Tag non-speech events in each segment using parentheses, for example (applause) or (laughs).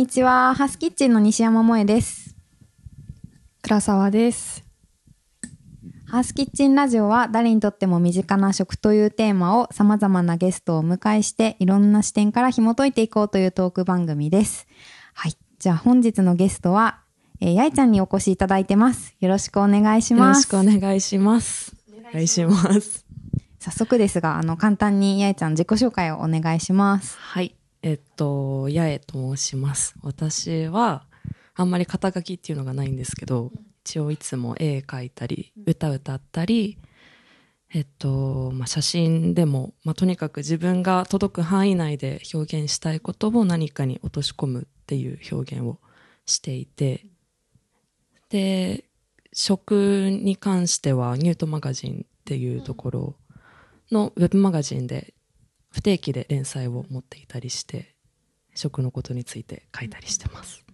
にちは。ハスキッチンの西山萌です。倉沢です。ハウスキッチンラジオは誰にとっても身近な食というテーマを様々なゲストをお迎えしていろんな視点から紐解いていこうというトーク番組です。はい。じゃあ本日のゲストは、えーやいちゃんにお越しいただいてます。よろしくお願いします。よろしくお願いします。お願いします。早速ですが、あの、簡単にやいちゃん自己紹介をお願いします。はい。えっと、八重と申します。私は、あんまり肩書きっていうのがないんですけど、一応いつも絵描いたり、歌歌ったり、えっと、まあ、写真でも、まあ、とにかく自分が届く範囲内で表現したいことを何かに落とし込むっていう表現をしていて、で、食に関してはニュートマガジンっていうところのウェブマガジンで不定期で連載を持っていたりして、食のことについて書いたりしてます。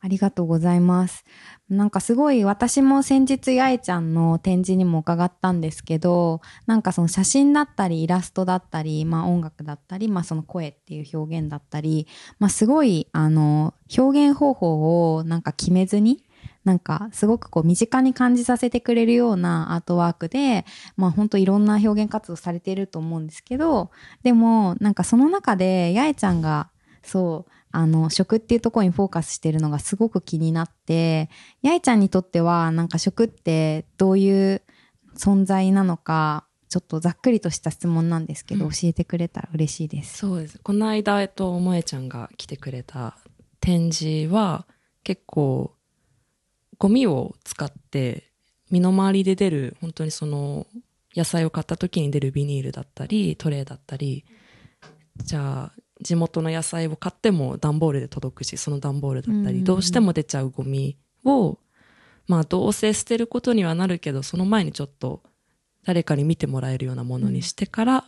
ありがとうございます。なんかすごい私も先日やえちゃんの展示にも伺ったんですけど、なんかその写真だったりイラストだったり、まあ音楽だったり、まあその声っていう表現だったり、まあすごいあの表現方法をなんか決めずに、なんかすごくこう身近に感じさせてくれるようなアートワークで、まあ本当いろんな表現活動されていると思うんですけど、でもなんかその中でやえちゃんがそう、あの、食っていうところにフォーカスしてるのがすごく気になって、やいちゃんにとっては、なんか食ってどういう存在なのか、ちょっとざっくりとした質問なんですけど、うん教えてくれたら嬉しいです。そうです。この間、えっと、萌えちゃんが来てくれた展示は、結構、ゴミを使って、身の回りで出る、本当にその、野菜を買った時に出るビニールだったり、トレーだったり、じゃあ、地元の野菜を買っても段ボールで届くし、その段ボールだったり、どうしても出ちゃうゴミを、まあ、どうせ捨てることにはなるけど、その前にちょっと、誰かに見てもらえるようなものにしてから、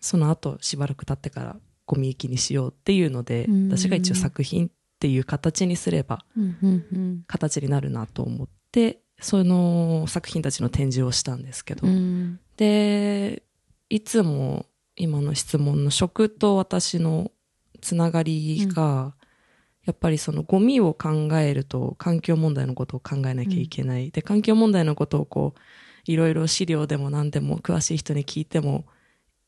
その後しばらく経ってからゴミ行きにしようっていうので、うん。私が一応作品っていう形にすればうんうんうん形になるなと思って、その作品たちの展示をしたんですけど、うん。で、いつも今の質問の食と私のつながりが、やっぱりそのゴミを考えると環境問題のことを考えなきゃいけない。で、環境問題のことをこう、いろいろ資料でも何でも詳しい人に聞いても、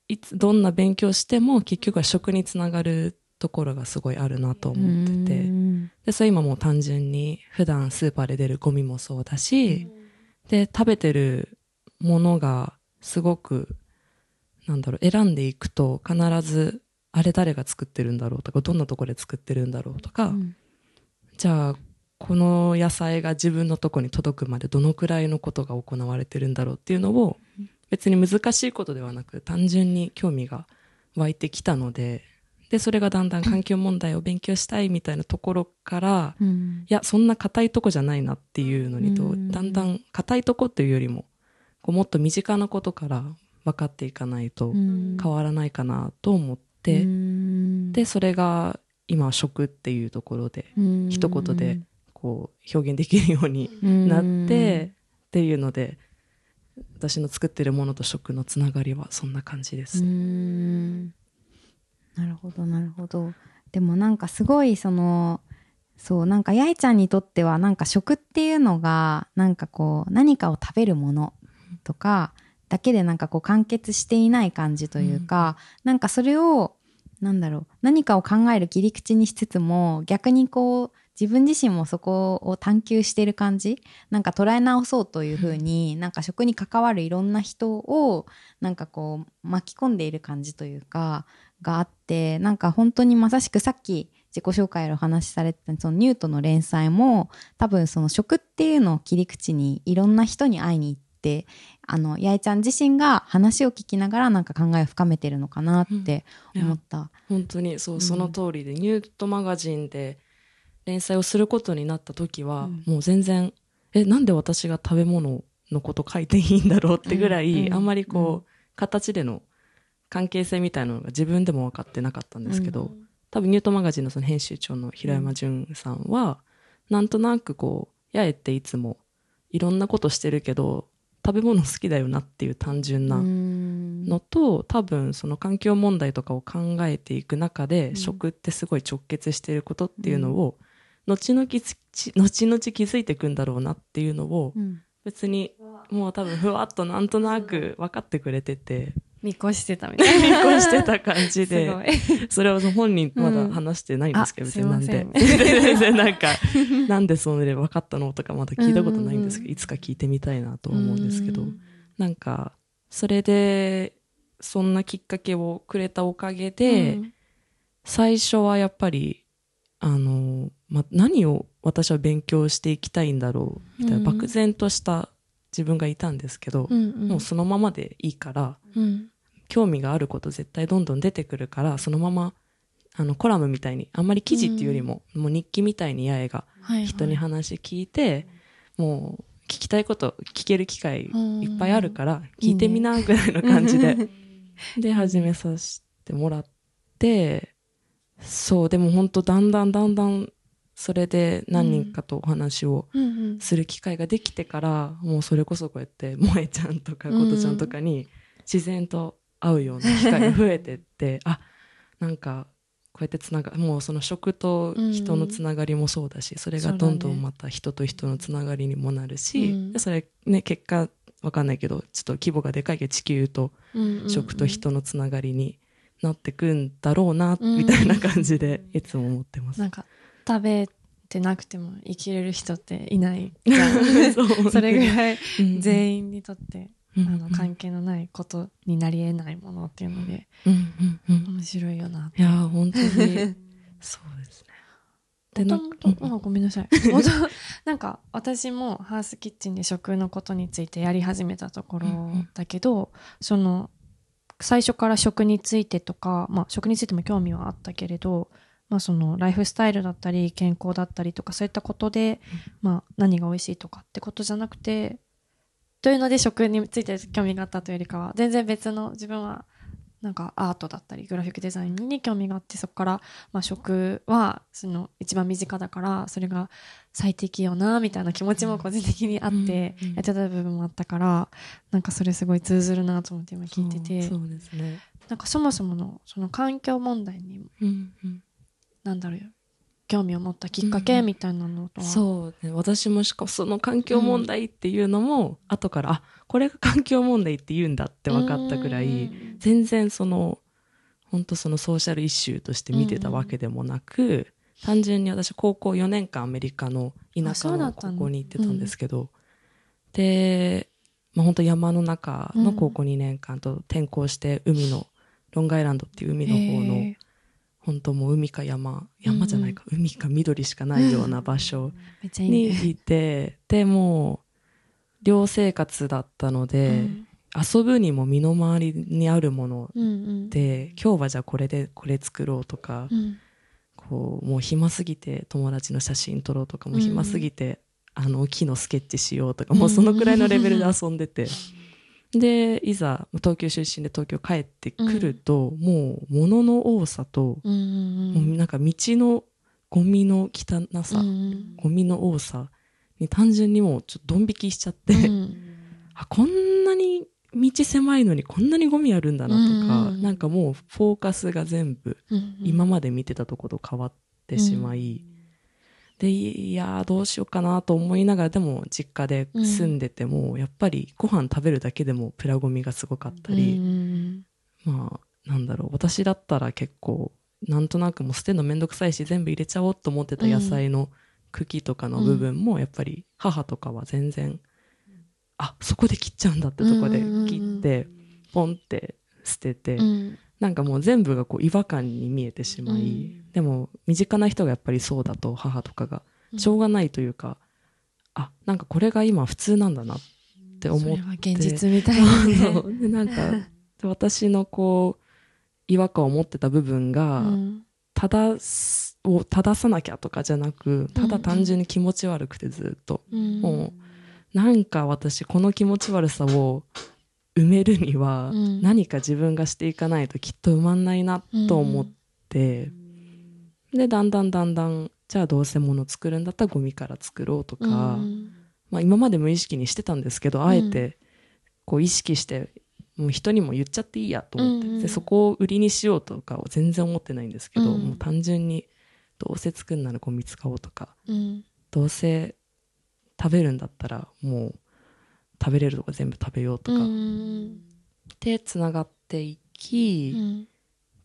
いつ、どんな勉強しても結局は食につながるところがすごいあるなと思ってて。うん。で、それ今もう単純に普段スーパーで出るゴミもそうだし、で、食べてるものがすごく、なんだろう、選んでいくと必ず、あれ誰が作ってるんだろうとか、どんなところで作ってるんだろうとか、うん。じゃあ、この野菜が自分のとこに届くまでどのくらいのことが行われてるんだろうっていうのを、別に難しいことではなく、単純に興味が湧いてきたので、で、それがだんだん環境問題を勉強したいみたいなところから、うん。いや、そんな硬いとこじゃないなっていうのにと、うん。だんだん硬いとこっていうよりも、こうもっと身近なことから分かっていかないとうん。変わらないかなと思って、うん。で、それが今は食っていうところで、うん。一言でこう表現できるようになって、っていうので、私の作ってるものと食のつながりはそんな感じです。なるほどなるほど。でもなんかすごいそのそうなんかやいちゃんにとってはなんか食っていうのがなんかこう何かを食べるものとかだけでなんかこう完結していない感じというか、なんかそれをなんだろう何かを考える切り口にしつつも逆にこう自分自身もそこを探求している感じなんか捉え直そうというふうに、なんか食に関わるいろんな人をなんかこう巻き込んでいる感じというかがあってなんか本当にまさしくさっき自己紹介でお話しされてたそのニュートの連載も多分その食っていうのを切り口にいろんな人に会いに行ってあの八重ちゃん自身が話を聞きながらなんか考えを深めてるのかなって思った。本当にそう、うん。その通りで、ニュートマガジンで連載をすることになった時は、うん。もう全然、え、なんで私が食べ物のこと書いていいんだろうってぐらい、うんあんまりこう、形での関係性みたいなのが自分でも分かってなかったんですけど、多分ニュートマガジンのその編集長の平山淳さんは、なんとなくこう、八重っていつもいろんなことしてるけど、食べ物好きだよなっていう単純な、うん。のと、多分その環境問題とかを考えていく中で、うん。食ってすごい直結していることっていうのを、後々きち後々気づいていくんだろうなっていうのを、うん。別にもう多分ふわっとなんとなく分かってくれてて、見越してたみたいな。見越してた感じ (laughs) すで。それは本人まだ話してないんですけど、うん別になんで。全然 (laughs) なんか、なんでそれ分かったのとかまだ聞いたことないんですけど、いつか聞いてみたいなと思うんですけど、うん。なんか、それで、そんなきっかけをくれたおかげで、最初はやっぱり、あの、ま、何を私は勉強していきたいんだろう、みたいな、うん。漠然とした自分がいたんですけど、うんうん。もうそのままでいいから、うん興味があること絶対どんどん出てくるから、そのまま、あの、コラムみたいに、あんまり記事っていうよりも、もう日記みたいに八重がはいはい。人に話聞いて、もう聞きたいこと聞ける機会いっぱいあるから、聞いてみなぐらいの感じで、(laughs) で、始めさせてもらって、そう、でも本当だんだんだんだん、それで何人かとお話をうんうん。する機会ができてから、もうそれこそこうやって、萌えちゃんとかことちゃんとかに自然と会うような機会が増えてって、(laughs) あ、なんか、こうやってつなが、もうその食と人のつながりもそうだし、それがどんどんまた人と人のつながりにもなるし、うん。でそれね、結果わかんないけど、ちょっと規模がでかいけど地球とうんうんうん。食と人のつながりになってくんだろうな、うんみたいな感じでいつも思ってます。なんか食べてなくても生きれる人っていない (laughs) そう (laughs) それぐらいうん。全員にとって、うんあの関係のないことになり得ないものっていうのでうんうんうん。面白いよなって。いやー、本当に、(laughs) そうですね。で、もともと、あごめんなさい。(laughs) なんか、私もハウスキッチンで食のことについてやり始めたところだけど、その、最初から食についてとか、まあ、食についても興味はあったけれど、まあ、その、ライフスタイルだったり、健康だったりとか、そういったことで、まあ、何が美味しいとかってことじゃなくて、というので食について興味があったというよりかは、全然別の自分は、なんかアートだったり、グラフィックデザインに興味があって、そこから、まあ、食は、その、一番身近だから、それが最適よな、みたいな気持ちも個人的にあって、やってた部分もあったから、なんかそれすごい通ずるなと思って今聞いてて、そうそうですね。なんかそもそもの、その環境問題に、うんうん。なんだろう、興味を持ったきっかけみたいなのとは、そうね。私もしかもその環境問題っていうのも、後から、あ、これが環境問題って言うんだって分かったぐらい、全然その、本当そのソーシャルイシューとして見てたわけでもなく、単純に私高校4年間アメリカの田舎のの高校に行ってたんですけど、で、まあ本当山の中の高校2年間と転校して海の、ロングアイランドっていう海の方の、へ本当もう海か山、山じゃないか、海か緑しかないような場所 (laughs) にね。いて、でもう、寮生活だったので、うん。遊ぶにも身の回りにあるものうんうん、で、今日はじゃあこれでこれ作ろうとか、うん。こう、もう暇すぎて友達の写真撮ろうとか、もう暇すぎて、あの、木のスケッチしようとか、もうそのくらいのレベルで遊んでて。(laughs) で、いざ、東京出身で東京帰ってくると、もう、物の多さと、うんうんもうなんか道のゴミの汚さ、うんうん。ゴミの多さに単純にもうちょっとドン引きしちゃって、うん。(laughs) あ、こんなに道狭いのにこんなにゴミあるんだなとか、うん。なんかもうフォーカスが全部うん今まで見てたところと変わってしまい、で、いやーどうしようかなと思いながら、でも実家で住んでても、やっぱりご飯食べるだけでもプラゴミがすごかったり、うんまあ、なんだろう、私だったら結構、なんとなくもう捨てるのめんどくさいし、全部入れちゃおうと思ってた野菜の茎とかの部分も、やっぱり母とかは全然、あ、そこで切っちゃうんだってとこで切って、ポンって捨てて、うんなんかもう全部がこう違和感に見えてしまい、でも身近な人がやっぱりそうだと母とかが、しょうがないというか、あ、なんかこれが今普通なんだなって思って。それは現実みたいなね。(laughs) でなんか、で私のこう、違和感を持ってた部分が、うん。正す、を正さなきゃとかじゃなく、ただ単純に気持ち悪くてずっと。うん。もう、なんか私この気持ち悪さを埋めるには、うん。何か自分がしていかないときっと埋まんないなと思って、で、だんだんだんだん、じゃあどうせ物作るんだったらゴミから作ろうとか、うん。まあ今まで無意識にしてたんですけど、あえて、こう意識してもう人にも言っちゃっていいやと思って、うん。うんでそこを売りにしようとかを全然思ってないんですけど、うん。もう単純にどうせ作るならゴミ使おうとかうん。どうせ食べるんだったらもう食べれるとこ全部食べようとか、うん。でつながっていき、うん。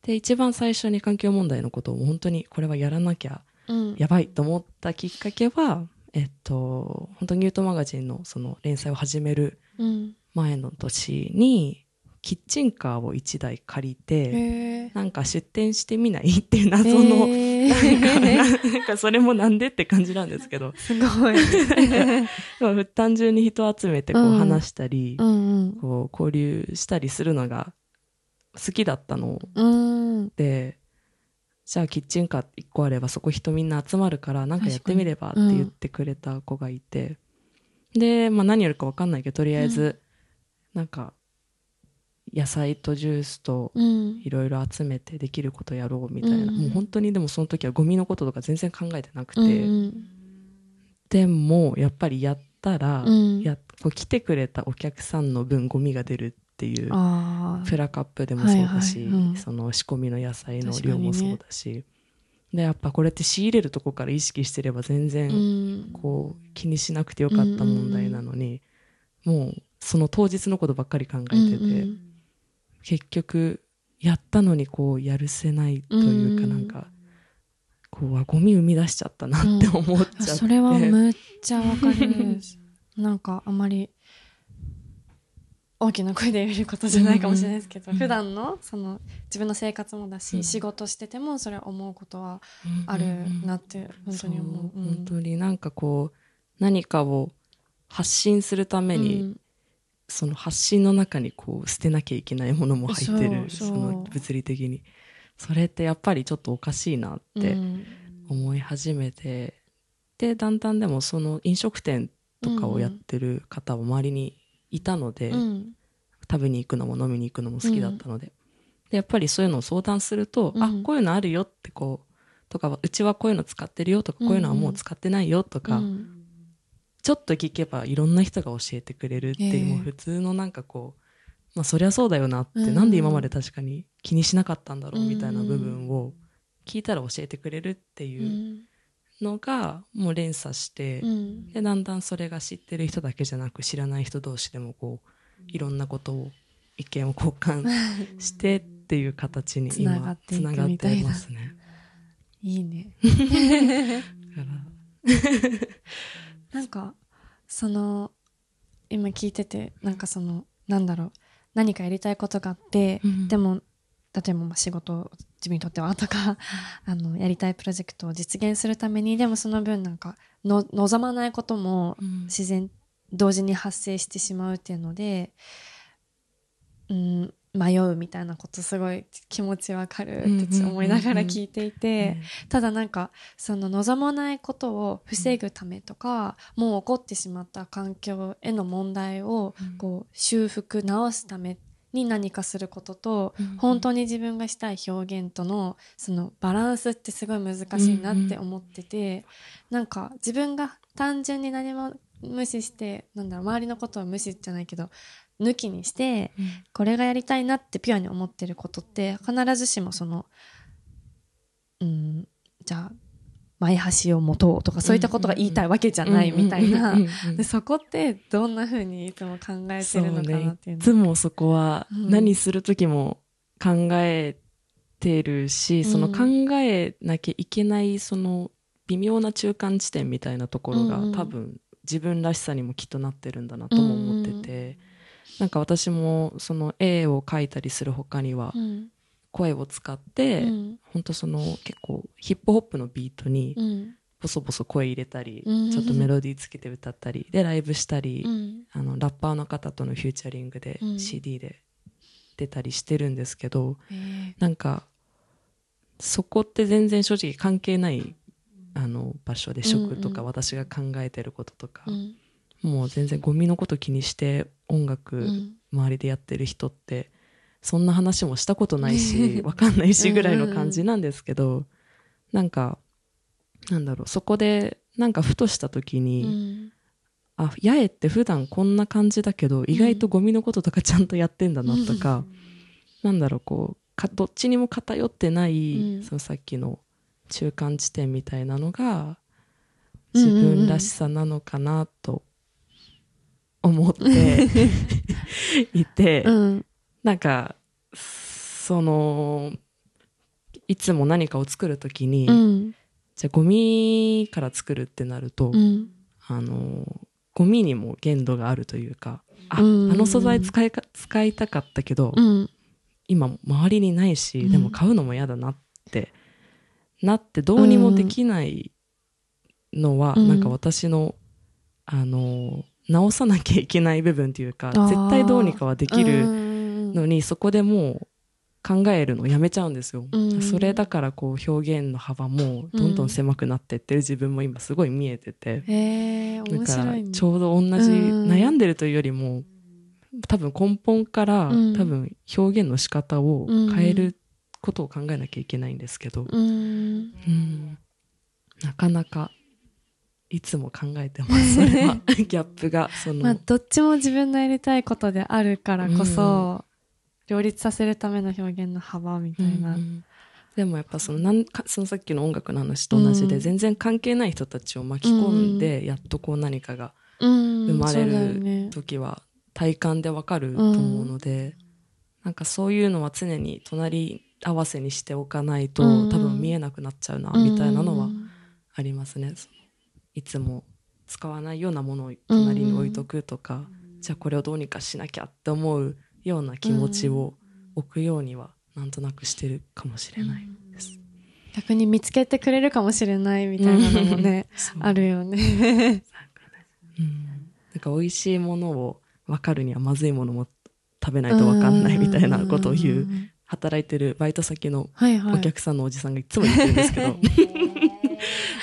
で一番最初に環境問題のことを本当にこれはやらなきゃうん。やばいと思ったきっかけは、えっと、本当ニュートマガジンのその連載を始めるうん。前の年に、キッチンカーを1台借りて、なんか出店してみないっていう謎の、なんかそれもなんでって感じなんですけど、(laughs) すごい。(laughs) 単純に人を集めてこううん話したり、うんうん。こう交流したりするのが好きだったの。うん。で、じゃあキッチンカー1個あればそこ人みんな集まるからなんかやってみればって言ってくれた子がいて、で、まあ何やるかわかんないけど、とりあえず、なんか野菜とジュースとうん。いろいろ集めてできることやろうみたいな、うんもう本当にでもその時はゴミのこととか全然考えてなくて、うんでもやっぱりやったら、うん。やこう来てくれたお客さんの分ゴミが出るっていうあプラカップでもそうだし、はいはい。うん。その仕込みの野菜の量もそうだし、でやっぱこれって仕入れるとこから意識してれば全あ然うん。こう気にしなくてよかった問題なのに、もうその当日のことばっかり考えてて、うん結局やったのにこうやるせないというかうんなん。か、こうあゴミ生み出しちゃったなって思っちゃって、それはむっちゃわかる。なんかあまり大きな声で言えることじゃないかもしれないですけど、うん。普段のその自分の生活もだし、うん。仕事しててもそれは思うことはあるなって本当に思う。本当になんかこう何かを発信するために、うんその発信の中にこう捨てなきゃいけないものも入ってるその物理的に。それってやっぱりちょっとおかしいなってうん。思い始めて、でだんだんでもその飲食店とかをやってる方は周りにいたので、うん。食べに行くのも飲みに行くのも好きだったので,、でやっぱりそういうのを相談すると、うん。あこういうのあるよってこうとかうちはこういうの使ってるよとか、こういうのはもう使ってないよとか、うんちょっと聞けばいろんな人が教えてくれるっていう、ええ。もう普通のなんかこう、まあそりゃそうだよなって、うん。なんで今まで確かに気にしなかったんだろうみたいな部分を聞いたら教えてくれるってういうんのがもう連鎖して、うん。でだんだんそれが知ってる人だけじゃなく知らない人同士でもこういろんなことを意見を交換してっていう形に今つな。がってますね。いいね。(laughs) だからなんかその今聞いててなんかそのなんだろう何かやりたいことがあって、うんでも例えばまあ仕事自分にとってはとかあのやりたいプロジェクトを実現するためにでもその分なんかの望まないこともうん。自然同時に発生してしまうっていうので、うん、迷うみたいなことすごい気持ちわかるって思いながら聞いていて、ただなんかその望まないことを防ぐためとか、もう起こってしまった環境への問題をうん。こう修復直すために何かすることと、うん本当に自分がしたい表現とのそのバランスってすごい難しいなって思ってて、なんか自分が単純に何も無視してなんだろう周りのことは無視じゃないけど抜きにしてこれがやりたいなってピュアに思ってることって必ずしもそのうんじゃあ前橋を持とうとかそういったことが言いたいわけじゃないみたいな。そこってどんな風にいつも考えてるのかなっていういのつもそこはうん。何する時も考えてるし、その考えなきゃいけないその微妙な中間地点みたいなところが、うんうん。多分自分らしさにもきっとなってるんだなとも思ってて、なんか私もその絵を描いたりする他にはうん。声を使って、うん。本当その結構ヒップホップのビートにうん。ボソボソ声入れたり、うん。ちょっとメロディーつけて歌ったりでライブしたり、うん。あのラッパーの方とのフューチャリングでうん。CD で出たりしてるんですけど、え。ーなんかそこって全然正直関係ないあの場所で食とかうん。うん私が考えてることとか、うんもう全然ゴミのこと気にして音楽うん。周りでやってる人ってそんな話もしたことないしわかんないしぐらいの感じなんですけどなんかなんだろうそこでなんかふとした時うに、ん。あ八重って普段こんな感じだけど意外とゴミのこととかちゃんとやってんだなとか、なんだろうこうかどっちにも偏ってない、うん。そのさっきの中間地点みたいなのが自分らしさなのかなと思って (laughs) いて、うん。なんかそのいつも何かを作るときに、うん。じゃあゴミから作るってなると、うん。あのゴミにも限度があるというかあ,、うんあの素材使いか使いたかったけど、うん。今周りにないし、うんでも買うのも嫌だなってなってどうにもできないのは、うんなんか私のあの直さなきゃいけない部分っていうか絶対どうにかはできるるのにそこでもう考えるのをやめちゃうんですよ、うんそれだからこう表現の幅もどんどん狭くなってってる自分も今すごい見えてて、へえ、だから。ちょうど同じうん。悩んでるというよりも多分根本からうん。多分表現の仕方を変えることを考えなきゃいけないんですけど、うん。うん。なかなかいつも考えてます。それはギャップがその、まあ、どっちも自分のやりたいことであるからこそ、両立させるための表現の幅みたいな。うんでもやっぱそのなんかそのさっきの音楽の話と同じで、うん。全然関係ない人たちを巻き込んで、やっとこう何かがうん生まれるね。時は体感でわかると思うので、なんかそういうのは常に隣り合わせにしておかないと、うん。多分見えなくなっちゃうな、みたいなのはありますね。いつも使わないようなものを隣に置いとくとか、じゃあこれをどうにかしなきゃって思うような気持ちを置くようにはなんとなくしてるかもしれないです。逆に見つけてくれるかもしれないみたいなのもね、あるよね。うん。なんか美味しいものを分かるにはまずいものも食べないと分かんないみたいなことを言う働いてるバイト先のはいはい。お客さんのおじさんがいつも言ってるんですけど、(laughs)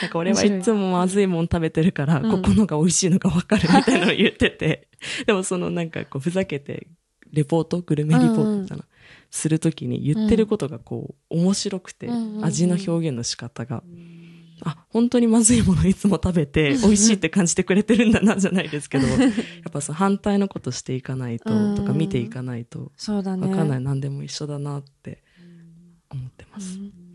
なんか俺はいつもまずいもん食べてるから、うん。ここのが美味しいのが分かるみたいなのを言ってて、(laughs) でもそのなんかこうふざけてレポート、グルメリポートみたいな、するときに言ってることがこう面白くて、味の表現の仕方が、あ、本当にまずいものいつも食べて (laughs) 美味しいって感じてくれてるんだなじゃないですけど、(laughs) やっぱその反対のことしていかないと、うん。とか見ていかないと。わかんない、何でも一緒だなって思ってます。なん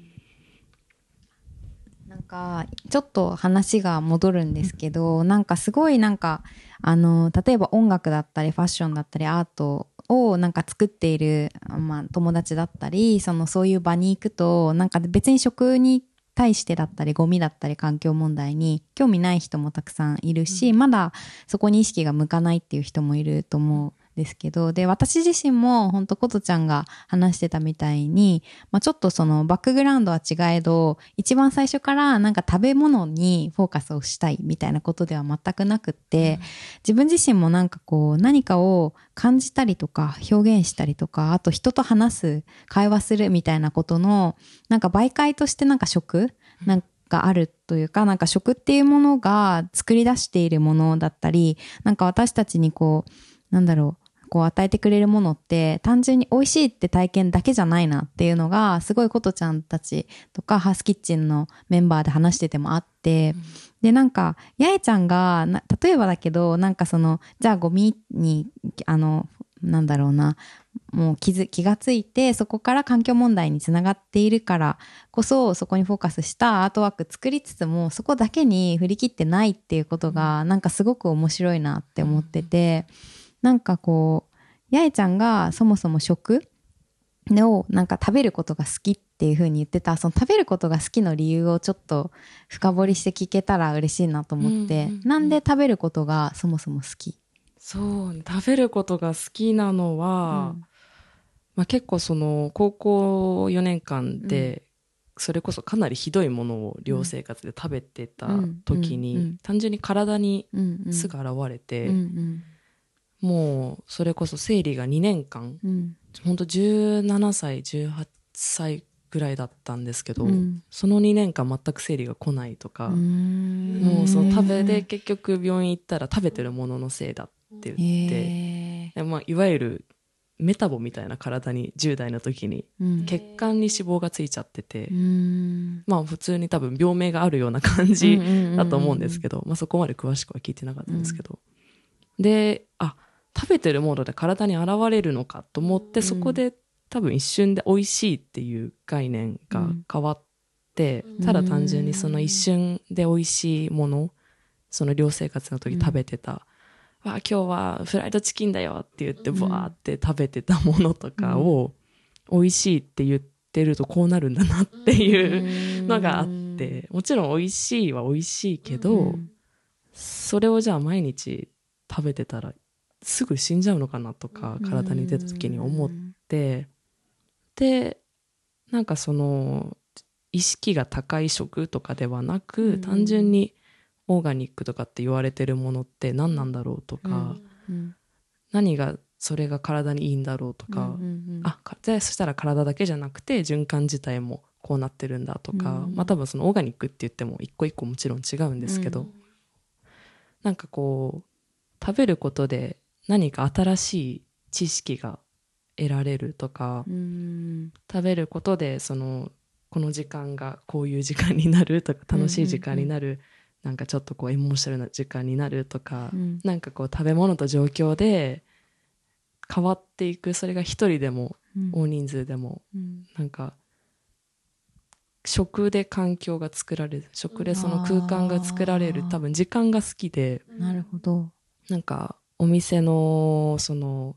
かちょっと話が戻るんですけど、なんかすごいなんかあの例えば音楽だったりファッションだったりアートをなんか作っている、まあ、友達だったりそのそういう場に行くとなんか別に食に対してだったりゴミだったり環境問題に興味ない人もたくさんいるし、まだそこに意識が向かないっていう人もいると思う。んですけどで私自身も本当ことちゃんが話してたみたいに、まあ、ちょっとそのバックグラウンドは違えど一番最初からなんか食べ物にフォーカスをしたいみたいなことでは全くなくって、自分自身もなんかこう何かを感じたりとか表現したりとかあと人と話す会話するみたいなことのなんか媒介としてなんか食なんかあるというかなんか食っていうものが作り出しているものだったりなんか私たちにこうなんだろうこう与えてくれるものって単純に美味しいって体験だけじゃないなっていうのがすごいことちゃんたちとかハースキッチンのメンバーで話しててもあって、でなんか八重ちゃんがな例えばだけどなんかそのじゃあゴミにあのなんだろうなもう気づ気がついてそこから環境問題につながっているからこそそこにフォーカスしたアートワーク作りつつもそこだけに振り切ってないっていうことがなんかすごく面白いなって思ってて、なんかこう八重ちゃんがそもそも食をなんか食べることが好きっていう風に言ってたその食べることが好きの理由をちょっと深掘りして聞けたら嬉しいなと思って、うんうんうん。なんで食べることがそもそも好き、そう、食べることが好きなのは、まあ、結構その高校4年間で、それこそかなりひどいものを寮生活で食べてた時に、うんうんうん単純に体にうんうん、巣が現れて、うんうんもうそれこそ生理が2年間うん。本当17歳18歳ぐらいだったんですけど、うん。その2年間全く生理が来ないとか、うん。もうその食べで結局病院行ったら食べてるもののせいだって言って、へでまあ、いわゆるメタボみたいな体に10代の時にー血管に脂肪がついちゃってて、うん。まあ普通に多分病名があるような感じだと思うんですけど、まあそこまで詳しくは聞いてなかったんですけど、で、あ、食べてるもので体に現れるのかと思って、うん。そこで多分一瞬で美味しいっていう概念が変わって、うん。ただ単純にその一瞬で美味しいもの、その寮生活の時食べてた、わあ、今日はフライドチキンだよって言って、うん。ブワーって食べてたものとかを、美味しいって言ってるとこうなるんだなっていうのがあって、もちろん美味しいは美味しいけど、うん。それをじゃあ毎日食べてたらすぐ死んじゃうのかなとか体に出た時に思って。でなんかその意識が高い食とかではなく、うん。単純にオーガニックとかって言われてるものって何なんだろうとか、うん。何がそれが体にいいんだろうとか、あかじゃあそしたら体だけじゃなくて循環自体もこうなってるんだとか、うん。まあ多分そのオーガニックって言っても一個一個もちろん違うんですけど、うん。なんかこう食べることで何か新しい知識が得られるとか、うん。食べることでそのこの時間がこういう時間になるとか楽しい時間になる、なんかちょっとこうエモーショナルな時間になるとか、うん。なんかこう食べ物と状況で変わっていくそれが一人でもうん。大人数でもうん。なんか食で環境が作られる食でその空間が作られる多分時間が好きでなるほど。なんかお店のその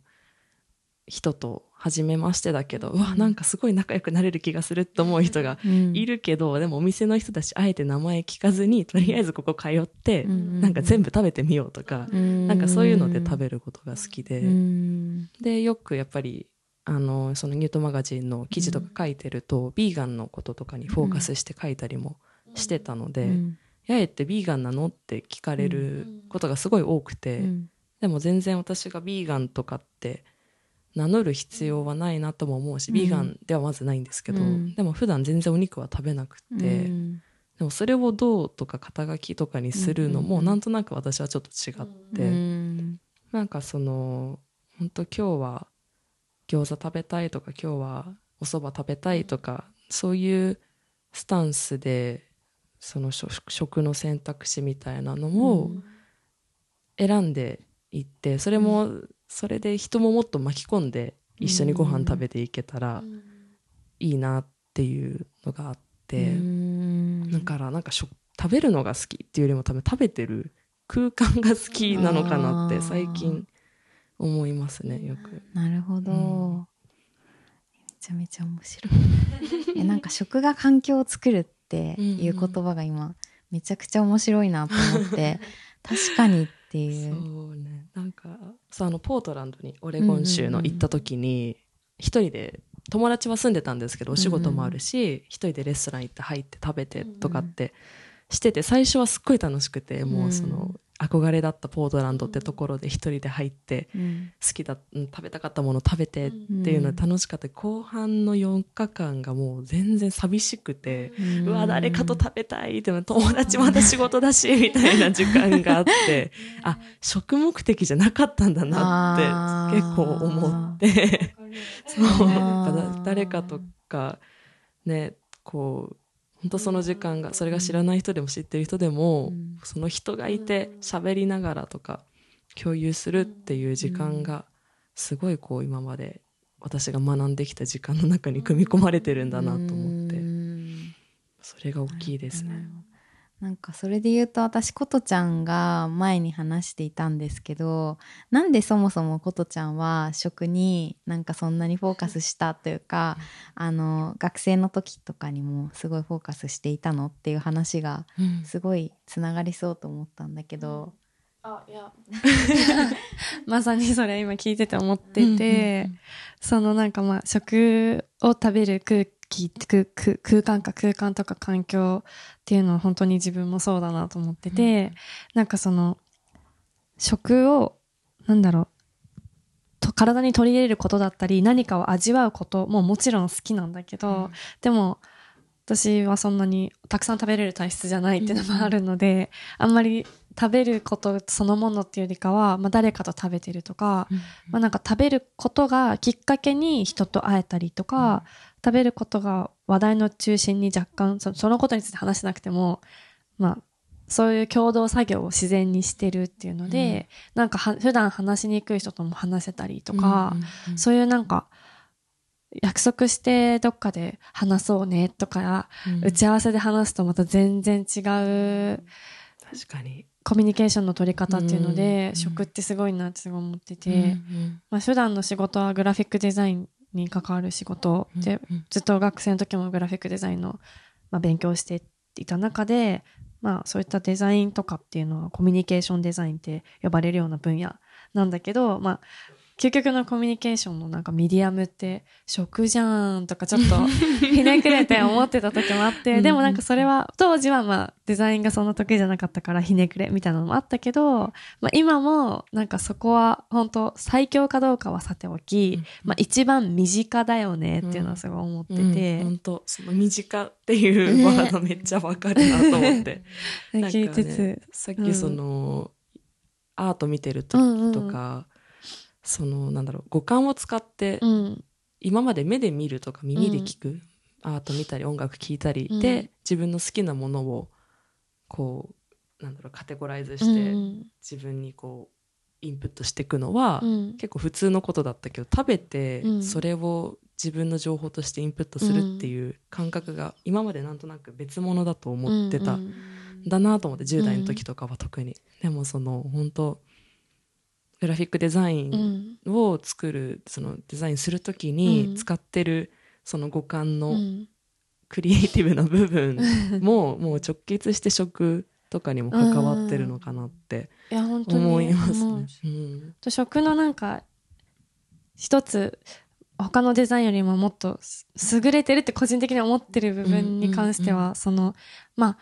人と初めましてだけど、うわなんかすごい仲良くなれる気がするって思う人がいいるけど、でもお店の人たちあえて名前聞かずにとりあえずここ通って、うんなんか全部食べてみようとか、ななんかそういうので食べることが好きで、うん。でよくやっぱりあのそのニュートマガジンの記事とか書いてると、ビーガンのこととかにフォーカスして書いたりもしてたので、うん。やえってビーガンなのって聞かれることがすごい多くて、うんでも全然私がビーガンとかって名乗る必要はないなとも思うし、うん。ビーガンではまずないんですけど、うん。でも普段全然お肉は食べなくて、うん。でもそれをどうとか肩書きとかにするのもうんなんとなく私はちょっと違って、うん。なんかその本当今日は餃子食べたいとか今日はお蕎麦食べたいとか、そういうスタンスでその食食の選択肢みたいなのを選んでいってそれもそれで人ももっと巻き込んで一緒にご飯食べていけたらいいなっていうのがあって、うん。だからなんか食食べるのが好きっていうよりも多分食べてる空間が好きなのかなって最近思いますねよく。なるほど、うん。めちゃめちゃ面白い。(laughs) えなんか食が環境を作るっていう言葉が今めちゃくちゃ面白いなと思って (laughs) 確かにっていう。そうね。なんかそうあのポートランドにオレゴン州の行った時に一人で友達は住んでたんですけどお仕事もあるし一人でレストラン行って入って食べてとかってしてて最初はすっごい楽しくてもうその憧れだったポートランドってところで一人で入ってうん。好きだ、うん食べたかったもの食べてっていうので楽しかった。後半の4日間がもう全然寂しくて。うわ誰かと食べたいって友達まだ仕事だしみたいな時間があって (laughs) あ食目的じゃなかったんだなって結構思って。(laughs) そう誰かとかねこう本当その時間がそれが知らない人でも知ってる人でも、うん。その人がいて喋りながらとか共有するっていう時間がすごいこう今まで私が学んできた時間の中に組み込まれてるんだなと思って。うん。それが大きいですね。なんかそれで言うと私ことちゃんが前に話していたんですけどなんでそもそもことちゃんは食になんかそんなにフォーカスしたというかあの学生の時とかにもすごいフォーカスしていたのっていう話がうん。すごいつながりそうと思ったんだけど、あいや。(laughs) まさにそれ今聞いてて思ってて、そのなんかまあ食を食べる空気空空空間か空間とか環境っていうのは本当に自分もそうだなと思ってて、なんかその食をなんだろうと体に取り入れることだったり何かを味わうことももちろん好きなんだけど、でも私はそんなにたくさん食べれる体質じゃないっていうのもあるので、あんまり食べることそのものっていうよりかは、まあ、誰かと食べてるとか、まあ、なんか食べることがきっかけに人と会えたりとか、食べることが話題の中心に若干そそのことについて話してなくても、まあ、そういう共同作業を自然にしてるっていうので、なんかは普段話しにくい人とも話せたりとか、うんうん。そういうなんか、約束してどっかで話そうねとか、うん。打ち合わせで話すとまた全然違う。確かに。コミュニケーションの取り方っていうので、うん食ってすごいなってすごい思ってて、うんまあ普段の仕事はグラフィックデザインに関わる仕事うんで、うん。ずっと学生の時もグラフィックデザインの、まあ、勉強していた中で、まあそういったデザインとかっていうのはコミュニケーションデザインって呼ばれるような分野なんだけど、まあ究極のコミュニケーションのなんかミディアムって食じゃんとかちょっとひねくれて思ってた時もあって、でもなんかそれは当時はまあデザインがそんな得意じゃなかったからひねくれみたいなのもあったけど、まあ今もなんかそこは本当最強かどうかはさておき、まあ一番身近だよねっていうのはすごい思ってて、本当その身近っていうワードめっちゃわかるなと思って。聞いてて、さっきその、アート見てる時とか、そのなんだろう五感を使って、うん、今まで目で見るとか耳で聞く、アート見たり音楽聴いたりうん。で、自分の好きなものをこうなんだろうカテゴライズして、うん。自分にこうインプットしていくのは、うん。結構普通のことだったけど食べてうん。それを自分の情報としてインプットするっていう感覚が今までなんとなく別物だと思ってた。うんんだなと思って10代の時とかは特に、でもその本当グラフィックデザインうん。を作るそのデザインする時うん。に使ってるその五感のうん。クリエイティブな部分ももう直結して食とかにも関わってるのかなって思いますね。うん。と食のなんか一つ他のデザインよりももっとす優れてるって個人的に思ってる部分に関しては、そのまあ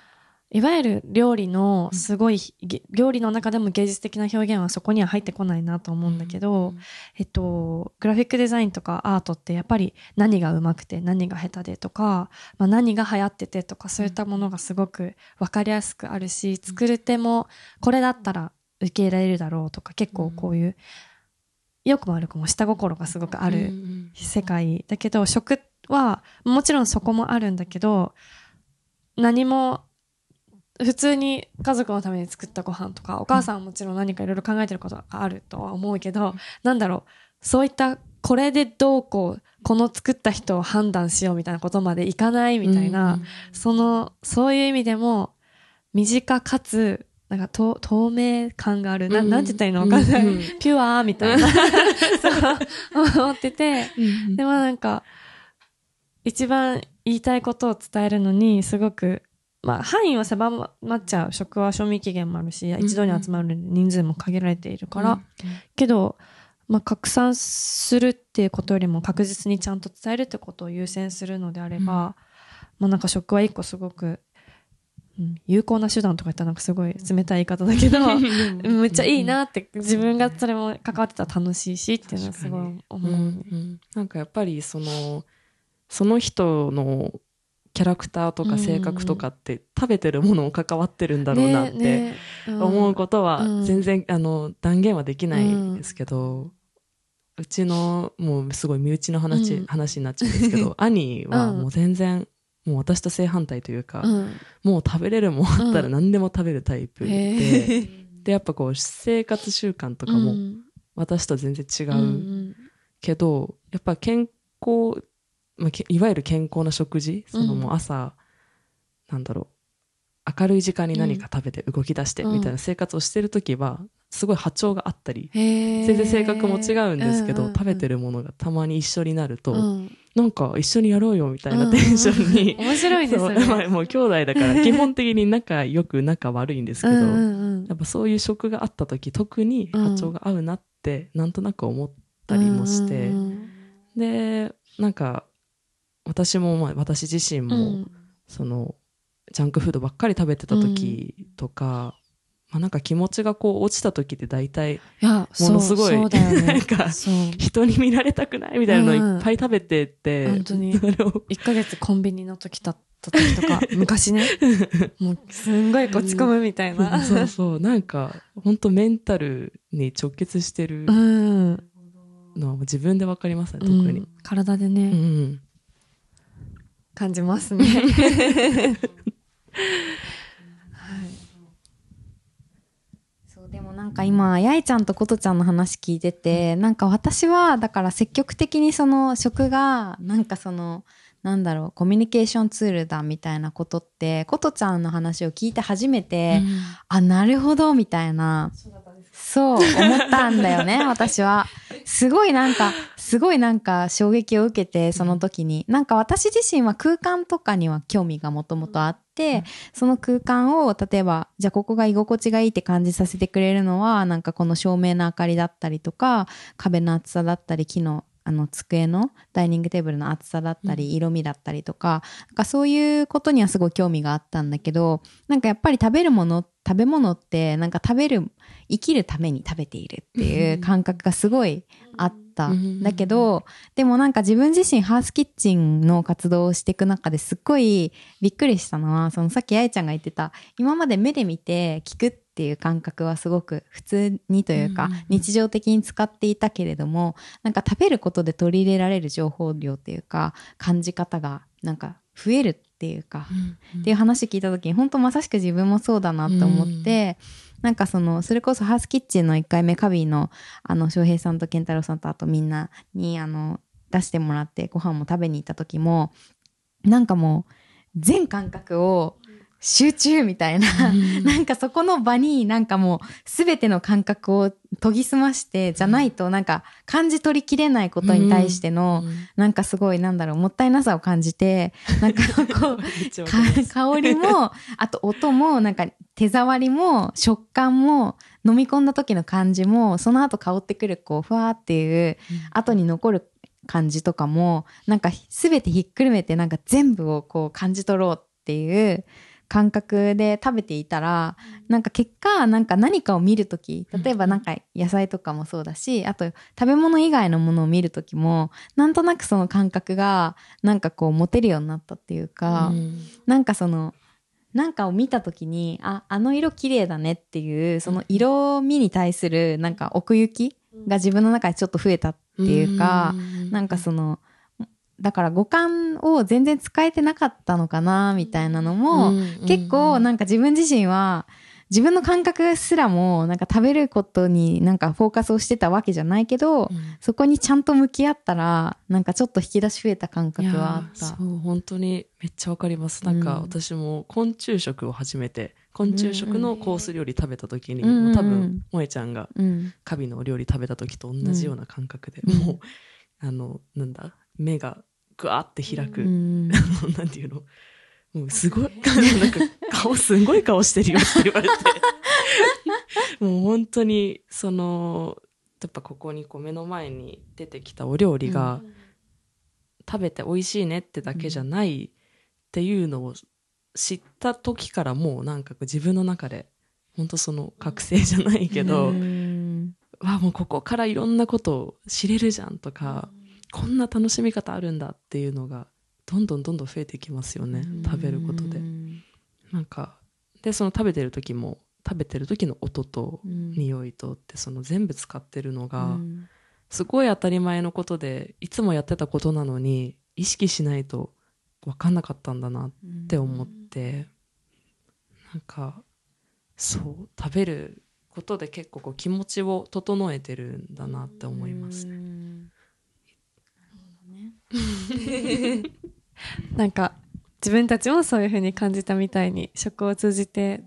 いわゆる料理のすごい、げ料理の中でも芸術的な表現はそこには入ってこないなと思うんだけど、えっと、グラフィックデザインとかアートってやっぱり何が上手くて何が下手でとか、まあ、何が流行っててとかそういったものがすごく分かりやすくあるし、作る手もこれだったら受け入れられるだろうとか結構こういう、よくも悪くも下心がすごくあうんうるん。世界だけど、食はもちろんそこもあるんだけど、何も普通に家族のために作ったご飯とか、お母さんはもちろん何かいろいろ考えてることがあるとは思うけど、なんだろう、そういったこれでどうこう、この作った人を判断しようみたいなことまでいかないみたいな、その、そういう意味でも、身近かつ、なんか透透明感がある。なうんなんて言ったらいいのわかんない。うんうんピュアみたいな。そう思ってて、うんでもなんか、一番言いたいことを伝えるのに、すごく、まあ、範囲は狭まっちゃう。食は賞味期限もあるし、一度に集まる人数も限られているから、けど、まあ、拡散するっていうことよりも確実にちゃんと伝えるってことを優先するのであれば、うんまあなんか食は一個すごく、うん有効な手段とか言ったらなんかすごい冷たい言い方だけど、(laughs) めっちゃいいなって、自分がそれも関わってたら楽しいしっていうのはすごい思う。うんうんなんかやっぱりそのその人のキャラクターとか性格とかって食べてるものも関わってるんだろうなって思うことはうん全然あの断言はできないんですけど、うちのもうすごい身内の話,、うん。話になっちゃうんですけど (laughs) 兄はもう全然もう私と正反対というか、うん。もう食べれるもんあったら何でも食べるタイプで、でやっぱこう生活習慣とかもうん。私と全然違うけど、やっぱ健康、まあ、けいわゆる健康な食事？そのうんもう朝、なんだろう。明るい時間に何か食べて動き出してうんみたいな生活をしてる時はすごい波長があったり、全然性格も違うんですけど、うんうんうん。食べてるものがたまに一緒になると、うん。なんか一緒にやろうよみたいなテンションに、(laughs) 面白いですね。(laughs) まあもう兄弟だから基本的に仲良く仲悪いんですけど、うんうんうん。やっぱそういう食があった時特に波長が合うなってなんとなく思ったりもして、うんうん。でなんか私もまあ私自身も、うんそのジャンクフードばっかり食べてた時とか、まあ、なんか気持ちがこう落ちた時って大体いや、ものすごいそうそうだよね。(laughs) なんか。人に見られたくないみたいなのをいっぱい食べてって、本当にそれを1ヶ月コンビニの時だった時とか、(laughs) 昔ね、もうすんごい落ち込むみたいな。そうそうなんか本当メンタルに直結してるうん。のは自分でわかりますね特うにん。体でうね、ん感じますね。はい。か今、八重ちゃんと琴ちゃんの話聞いてて、なんか私は、だから積極的にその食が、なんかその、なんだろう、コミュニケーションツールだみたいなことって、琴ちゃんの話を聞いて初めて、あ、なるほど、みたいな、そう、思ったんだよね、私は。すごいなんか、すごいなんか衝撃を受けて、その時に。なんか私自身は空間とかには興味がもともとあって、その空間を、例えば、じゃあここが居心地がいいって感じさせてくれるのは、なんかこの照明の明かりだったりとか、壁の厚さだったり、木の、あの、机のダイニングテーブルの厚さだったり、色味だったりとか、なんかそういうことにはすごい興味があったんだけど、なんかやっぱり食べるもの、食べ物って、なんか食べる、生きるために食べているっていう感覚がすごいあった。うんだけど、でもなんか自分自身ハースキッチンの活動をしていく中ですっごいびっくりしたのは、そのさっきあいちゃんが言ってた、今まで目で見て聞くっていう感覚はすごく普通にというかうんうんうん、日常的に使っていたけれども、なんか食べることで取り入れられる情報量っていうか、感じ方がなんか増えるっていうか、っていう話聞いた時に本当まさしく自分もそうだなと思って、なんかそのそれこそハウスキッチンの1回目カビのあの翔平さんと健太郎さんとあとみんなにあの出してもらってご飯も食べに行った時もなんかもう全感覚を集中みたいな、なんかそこの場になんかもうすべての感覚を研ぎ澄ましてじゃないとなんか感じ取りきれないことに対しての、なんかすごいなんだろうもったいなさを感じて (laughs) なんかこうか香りも、あと音も、なんか手触りも、食感も、飲み込んだ時の感じも、その後香ってくる、こう、ふわーっていう、後に残る感じとかも、なんかすべてひっくるめて、なんか全部をこう感じ取ろうっていう感覚で食べていたら、なんか結果、なんか何かを見るとき、例えばなんか野菜とかもそうだし、あと食べ物以外のものを見るときも、なんとなくその感覚が、なんかこう持てるようになったっていうか、なんかその、なんかを見たときに、あ、あの色綺麗だねっていう、その色味に対するなんか奥行きが自分の中でちょっと増えたっていうか、なんかその、だから五感を全然使えてなかったのかな、みたいなのも、結構なんか自分自身は、自分の感覚すらもなんか食べることになんかフォーカスをしてたわけじゃないけど、そこにちゃんと向き合ったらなんかちょっと引き出し増えた感覚はあった。そう本当にめっちゃわかります。なんかうん私も昆虫食を初めて昆虫食のコース料理食べた時に、うんうんもう多分萌えちゃんがうん。カビのお料理食べた時と同じような感覚で、うん。もうあのなんだ目がぐわって開く、うん。(laughs) なんていうの？もうすごい、(laughs) なんか顔すんごい顔してるよって言われて。(laughs) もう本当に、その、やっぱここにこう目の前に出てきたお料理が、食べて美味しいねってだけじゃないっていうのを知った時からもうなんか自分の中で、本当その覚醒じゃないけど、うん。わあもうここからいろんなことを知れるじゃんとか、こんな楽しみ方あるんだっていうのがどんどんどんどん増えてきますよね、食べることで。う。んなんかでその食べてる時も食べてる時の音とうん匂いとってその全部使ってるのがうん。すごい当たり前のことでいつもやってたことなのに意識しないと分かんなかったんだなって思って。なんかそう食べることで結構こう気持ちを整えてるんだなって思いますうね。ん (laughs) なんか自分たちもそういう風に感じたみたいに食を通じて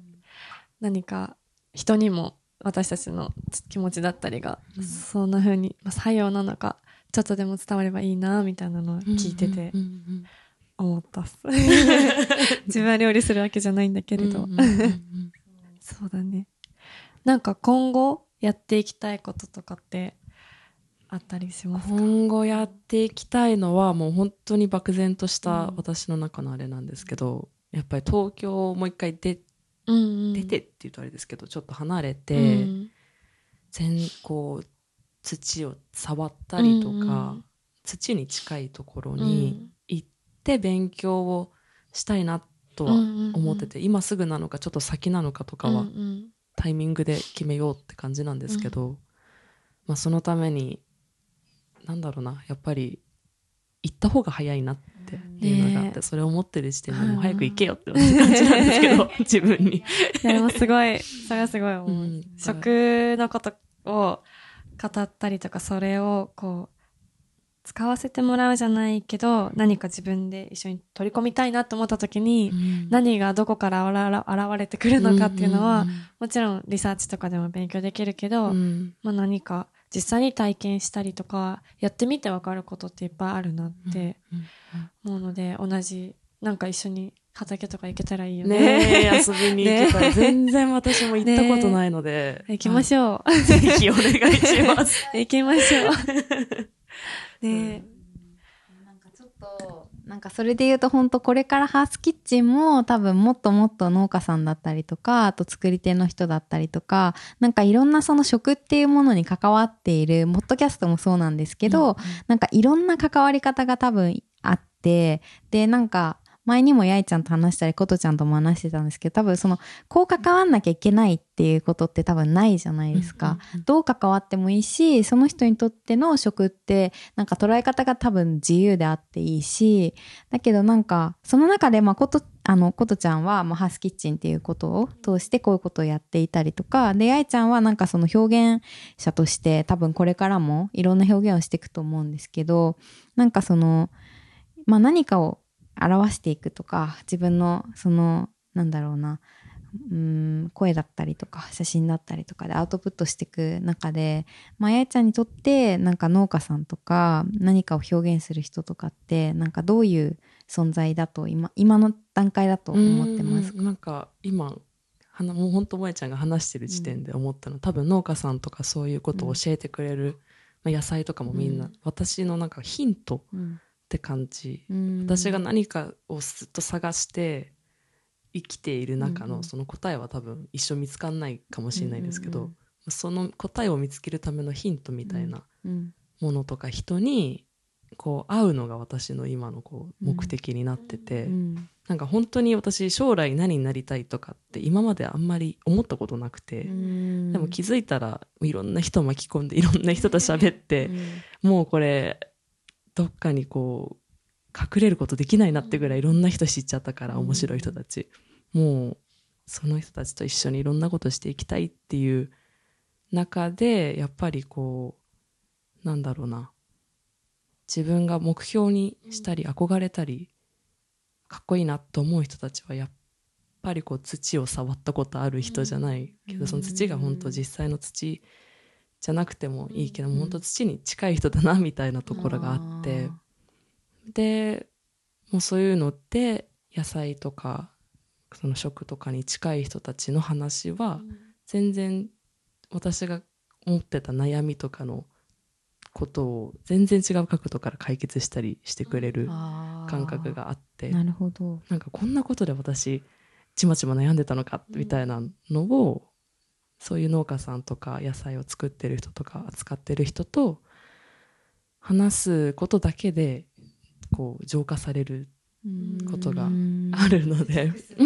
何か人にも私たちの気持ちだったりが、そんな風に、まあ、作用なのかちょっとでも伝わればいいなみたいなのを聞いててうんうん。思ったっす。(laughs) 自分は料理するわけじゃないんだけれど、うんうんうんうん。そうだね。なんか今後やっていきたいこととかってあったりしますか？今後やっていきたいのはもう本当に漠然とした私の中のあれなんですけど、やっぱり東京をもう一回出うんうん。出てって言うとあれですけどちょっと離れうて、ん。全こう土を触ったりとか、うんうん。土に近いところうにん。行って勉強をしたいなとは思ってて、今すぐなのかちょっと先なのかとかはうんうん。タイミングで決めようって感じなんですけど、まあ、そのためになんだろうなやっぱり行った方が早いなっっていうのがあって、ねそれを思ってる時点でもうはい早く行けよって感じなんですけど、(laughs) 自分に。いやでもすごい、それはすごい思う。うん。食のことを語ったりとか、それをこう、使わせてもらうじゃないけど、何か自分で一緒に取り込みたいなと思った時に、何がどこから現現れてくるのかっていうのは、もちろんリサーチとかでも勉強できるけど、うん。まあ何か実際に体験したりとか、やってみてわかることっていっぱいあるなって思うので、同じ、なんか一緒に畑とか行けたらいいよね。ねえ、遊びに行けたら、ね全然私も行ったことないので。行きましょう。ょう。ぜひお願いします。(laughs) 行きましょう。(laughs) ねなんかちょっと、なんかそれで言うと本当これからハースキッチンも多分もっともっと農家さんだったりとか、あと作り手の人だったりとか、なんかいろんなその食っていうものに関わっている、モッドキャストもそうなんですけど、なんかいろんな関わり方が多分あって、で、なんか前にもやいちゃんと話したり、ことちゃんとも話してたんですけど、多分その、こう関わんなきゃいけないっていうことって多分ないじゃないですか。どう関わってもいいし、その人にとっての食って、なんか捉え方が多分自由であっていいし、だけどなんか、その中で、まあ、こと、あの、ことちゃんは、まあ、ハースキッチンっていうことを通してこういうことをやっていたりとか、で、やいちゃんはなんかその表現者として多分これからもいろんな表現をしていくと思うんですけど、なんかその、まあ、何かを表していくとか、自分のその、なんだろうな、うん声だったりとか写真だったりとかでアウトプットしていく中で、まあ、やいちゃんにとってなんか農家さんとか何かを表現する人とかってなんかどういう存在だと今今の段階だと思ってますか？うんなんか今はなもう本当萌ちゃんが話してる時点で思ったの、多分農家さんとかそういうことを教えてくれる、まあ、野菜とかもみんな、うん。私のなんかヒントうんって感じ、うん。私が何かをずっと探して生きている中うんうん。のその答えは多分一生見つかんないかもしれないですけど、うんうんその答えを見つけるためのヒントみたいなうん。ものとか人にこう会うのが私の今のこう目的になってて、うん。なんか本当に私将来何になりたいとかって今まであんまり思ったことなくて、うん。でも気づいたらいろんな人巻き込んでいろんな人と喋ってう、ん。もうこれどっかにこう隠れることできないなってぐらいいろんな人知っちゃったから、うん。面白い人たち。もうその人たちと一緒にいろんなことしていきたいっていう中でやっぱりこうなんだろうな。自分が目標にしたり憧れたりかっこいいなと思う人たちはやっぱりこう土を触ったことある人じゃないけど、うん。その土が本当実際の土じゃなくてもいいけど、もう本当土に近い人だなみたいなところがあって、でもうそういうのって野菜とかその食とかに近い人たちの話は全然私が思ってた悩みとかのことを全然違う角度から解決したりしてくれる感覚があって。なるほど。なんかこんなことで私ちまちま悩んでたのかみたいなのを、そういう農家さんとか野菜を作ってる人とか扱ってる人と話すことだけでこう浄化されることがあるので、(laughs)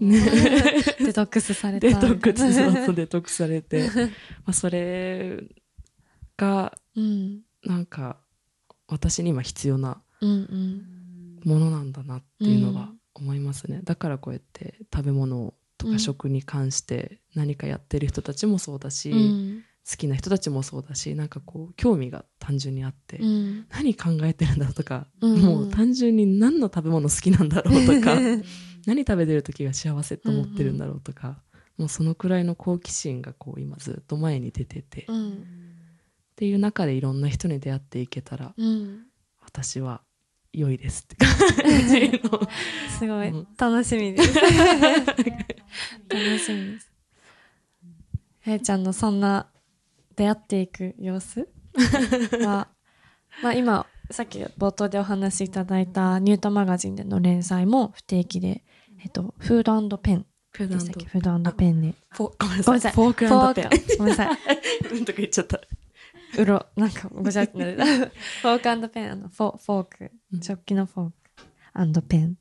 デトックスされた。デトックスそうそうデトックスされて (laughs) まあそれがうん。なんか私に今必要なうんうん。ものなんだなっていうのはうん思いますね、だからこうやって食べ物とうんか食に関して何かやってる人たちもそうだし、うん。好きな人たちもそうだしなんかこう興味が単純にあって、うん。何考えてるんだろうとか、うんもう単純に何の食べ物好きなんだろうとか (laughs) 何食べてる時が幸せと思ってるんだろうとか、もうそのくらいの好奇心がこう今ずっと前に出てて、っうん。ていう中でいろんな人に出会っていけたらうん。私は良いですって感じのすごいうん。楽しみです。(laughs) 楽しみです。へいちゃんのそんな出会っていく様子？(laughs) は、まあ今、さっき冒頭でお話しいただいたニュートマガジンでの連載も不定期で、えっと、フードペンフードペンで。ごめんなさい。フォークペン。ごめんなさい。(laughs) うんとか言っちゃった。うろ、なんかごちゃってなる。(laughs) フォークペン、あの、フォフォークうん、食器のフォークペン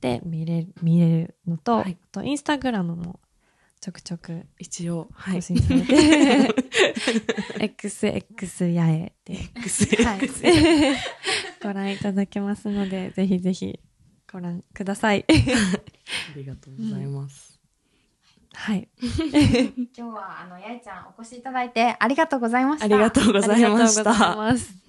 で見れる、見れるのと、はいあとインスタグラムもちょくちょく一応、はい。更新されて、XX 八重で、はい。ご覧いただけますので、ぜひぜひご覧ください。(laughs) ありがとうございます。はい。(laughs) 今日はあのやいちゃんお越しいただいてありがとうございました。ありがとうございました